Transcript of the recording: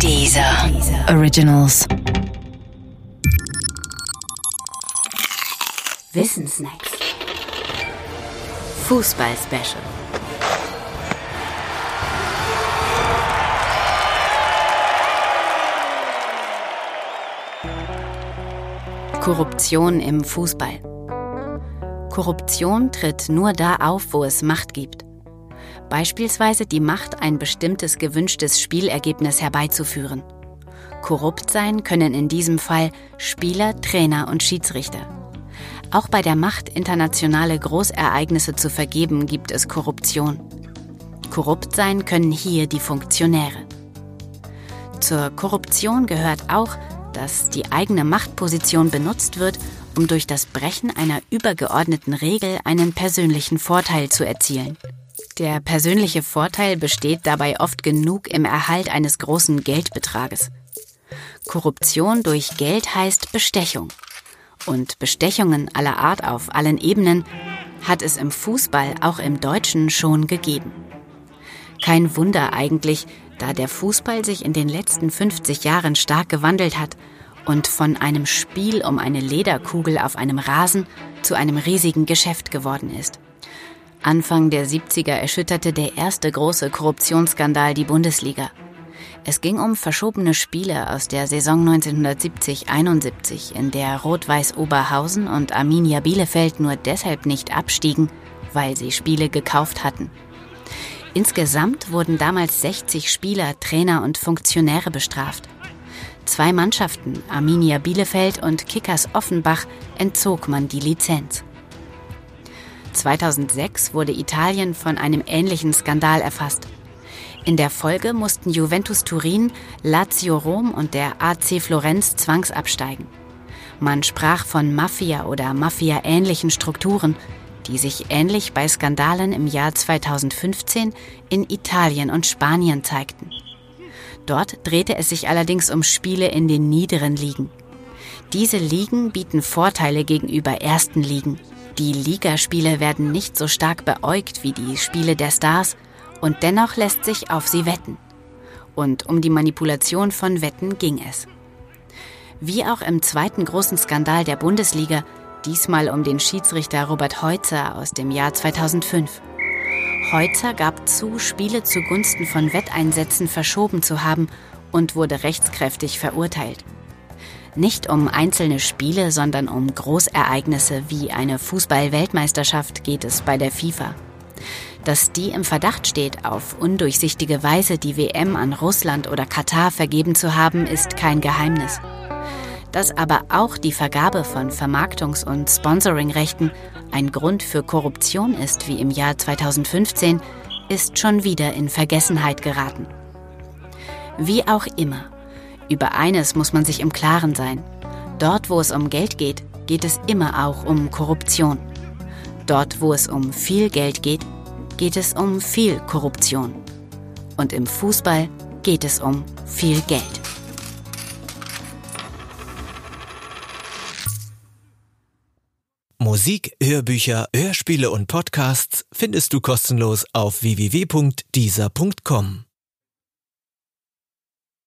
Dieser Originals. Wissensnacks. Fußball-Special. Korruption im Fußball. Korruption tritt nur da auf, wo es Macht gibt. Beispielsweise die Macht, ein bestimmtes gewünschtes Spielergebnis herbeizuführen. Korrupt sein können in diesem Fall Spieler, Trainer und Schiedsrichter. Auch bei der Macht, internationale Großereignisse zu vergeben, gibt es Korruption. Korrupt sein können hier die Funktionäre. Zur Korruption gehört auch, dass die eigene Machtposition benutzt wird, um durch das Brechen einer übergeordneten Regel einen persönlichen Vorteil zu erzielen. Der persönliche Vorteil besteht dabei oft genug im Erhalt eines großen Geldbetrages. Korruption durch Geld heißt Bestechung. Und Bestechungen aller Art auf allen Ebenen hat es im Fußball auch im Deutschen schon gegeben. Kein Wunder eigentlich, da der Fußball sich in den letzten 50 Jahren stark gewandelt hat und von einem Spiel um eine Lederkugel auf einem Rasen zu einem riesigen Geschäft geworden ist. Anfang der 70er erschütterte der erste große Korruptionsskandal die Bundesliga. Es ging um verschobene Spiele aus der Saison 1970-71, in der Rot-Weiß Oberhausen und Arminia Bielefeld nur deshalb nicht abstiegen, weil sie Spiele gekauft hatten. Insgesamt wurden damals 60 Spieler, Trainer und Funktionäre bestraft. Zwei Mannschaften, Arminia Bielefeld und Kickers Offenbach, entzog man die Lizenz. 2006 wurde Italien von einem ähnlichen Skandal erfasst. In der Folge mussten Juventus Turin, Lazio Rom und der AC Florenz zwangsabsteigen. Man sprach von Mafia oder Mafia-ähnlichen Strukturen, die sich ähnlich bei Skandalen im Jahr 2015 in Italien und Spanien zeigten. Dort drehte es sich allerdings um Spiele in den niederen Ligen. Diese Ligen bieten Vorteile gegenüber ersten Ligen. Die Ligaspiele werden nicht so stark beäugt wie die Spiele der Stars und dennoch lässt sich auf sie wetten. Und um die Manipulation von Wetten ging es. Wie auch im zweiten großen Skandal der Bundesliga, diesmal um den Schiedsrichter Robert Heutzer aus dem Jahr 2005. Heutzer gab zu, Spiele zugunsten von Wetteinsätzen verschoben zu haben und wurde rechtskräftig verurteilt. Nicht um einzelne Spiele, sondern um Großereignisse wie eine Fußball-Weltmeisterschaft geht es bei der FIFA. Dass die im Verdacht steht, auf undurchsichtige Weise die WM an Russland oder Katar vergeben zu haben, ist kein Geheimnis. Dass aber auch die Vergabe von Vermarktungs- und Sponsoringrechten ein Grund für Korruption ist, wie im Jahr 2015, ist schon wieder in Vergessenheit geraten. Wie auch immer, über eines muss man sich im Klaren sein. Dort, wo es um Geld geht, geht es immer auch um Korruption. Dort, wo es um viel Geld geht, geht es um viel Korruption. Und im Fußball geht es um viel Geld. Musik, Hörbücher, Hörspiele und Podcasts findest du kostenlos auf www.dieser.com.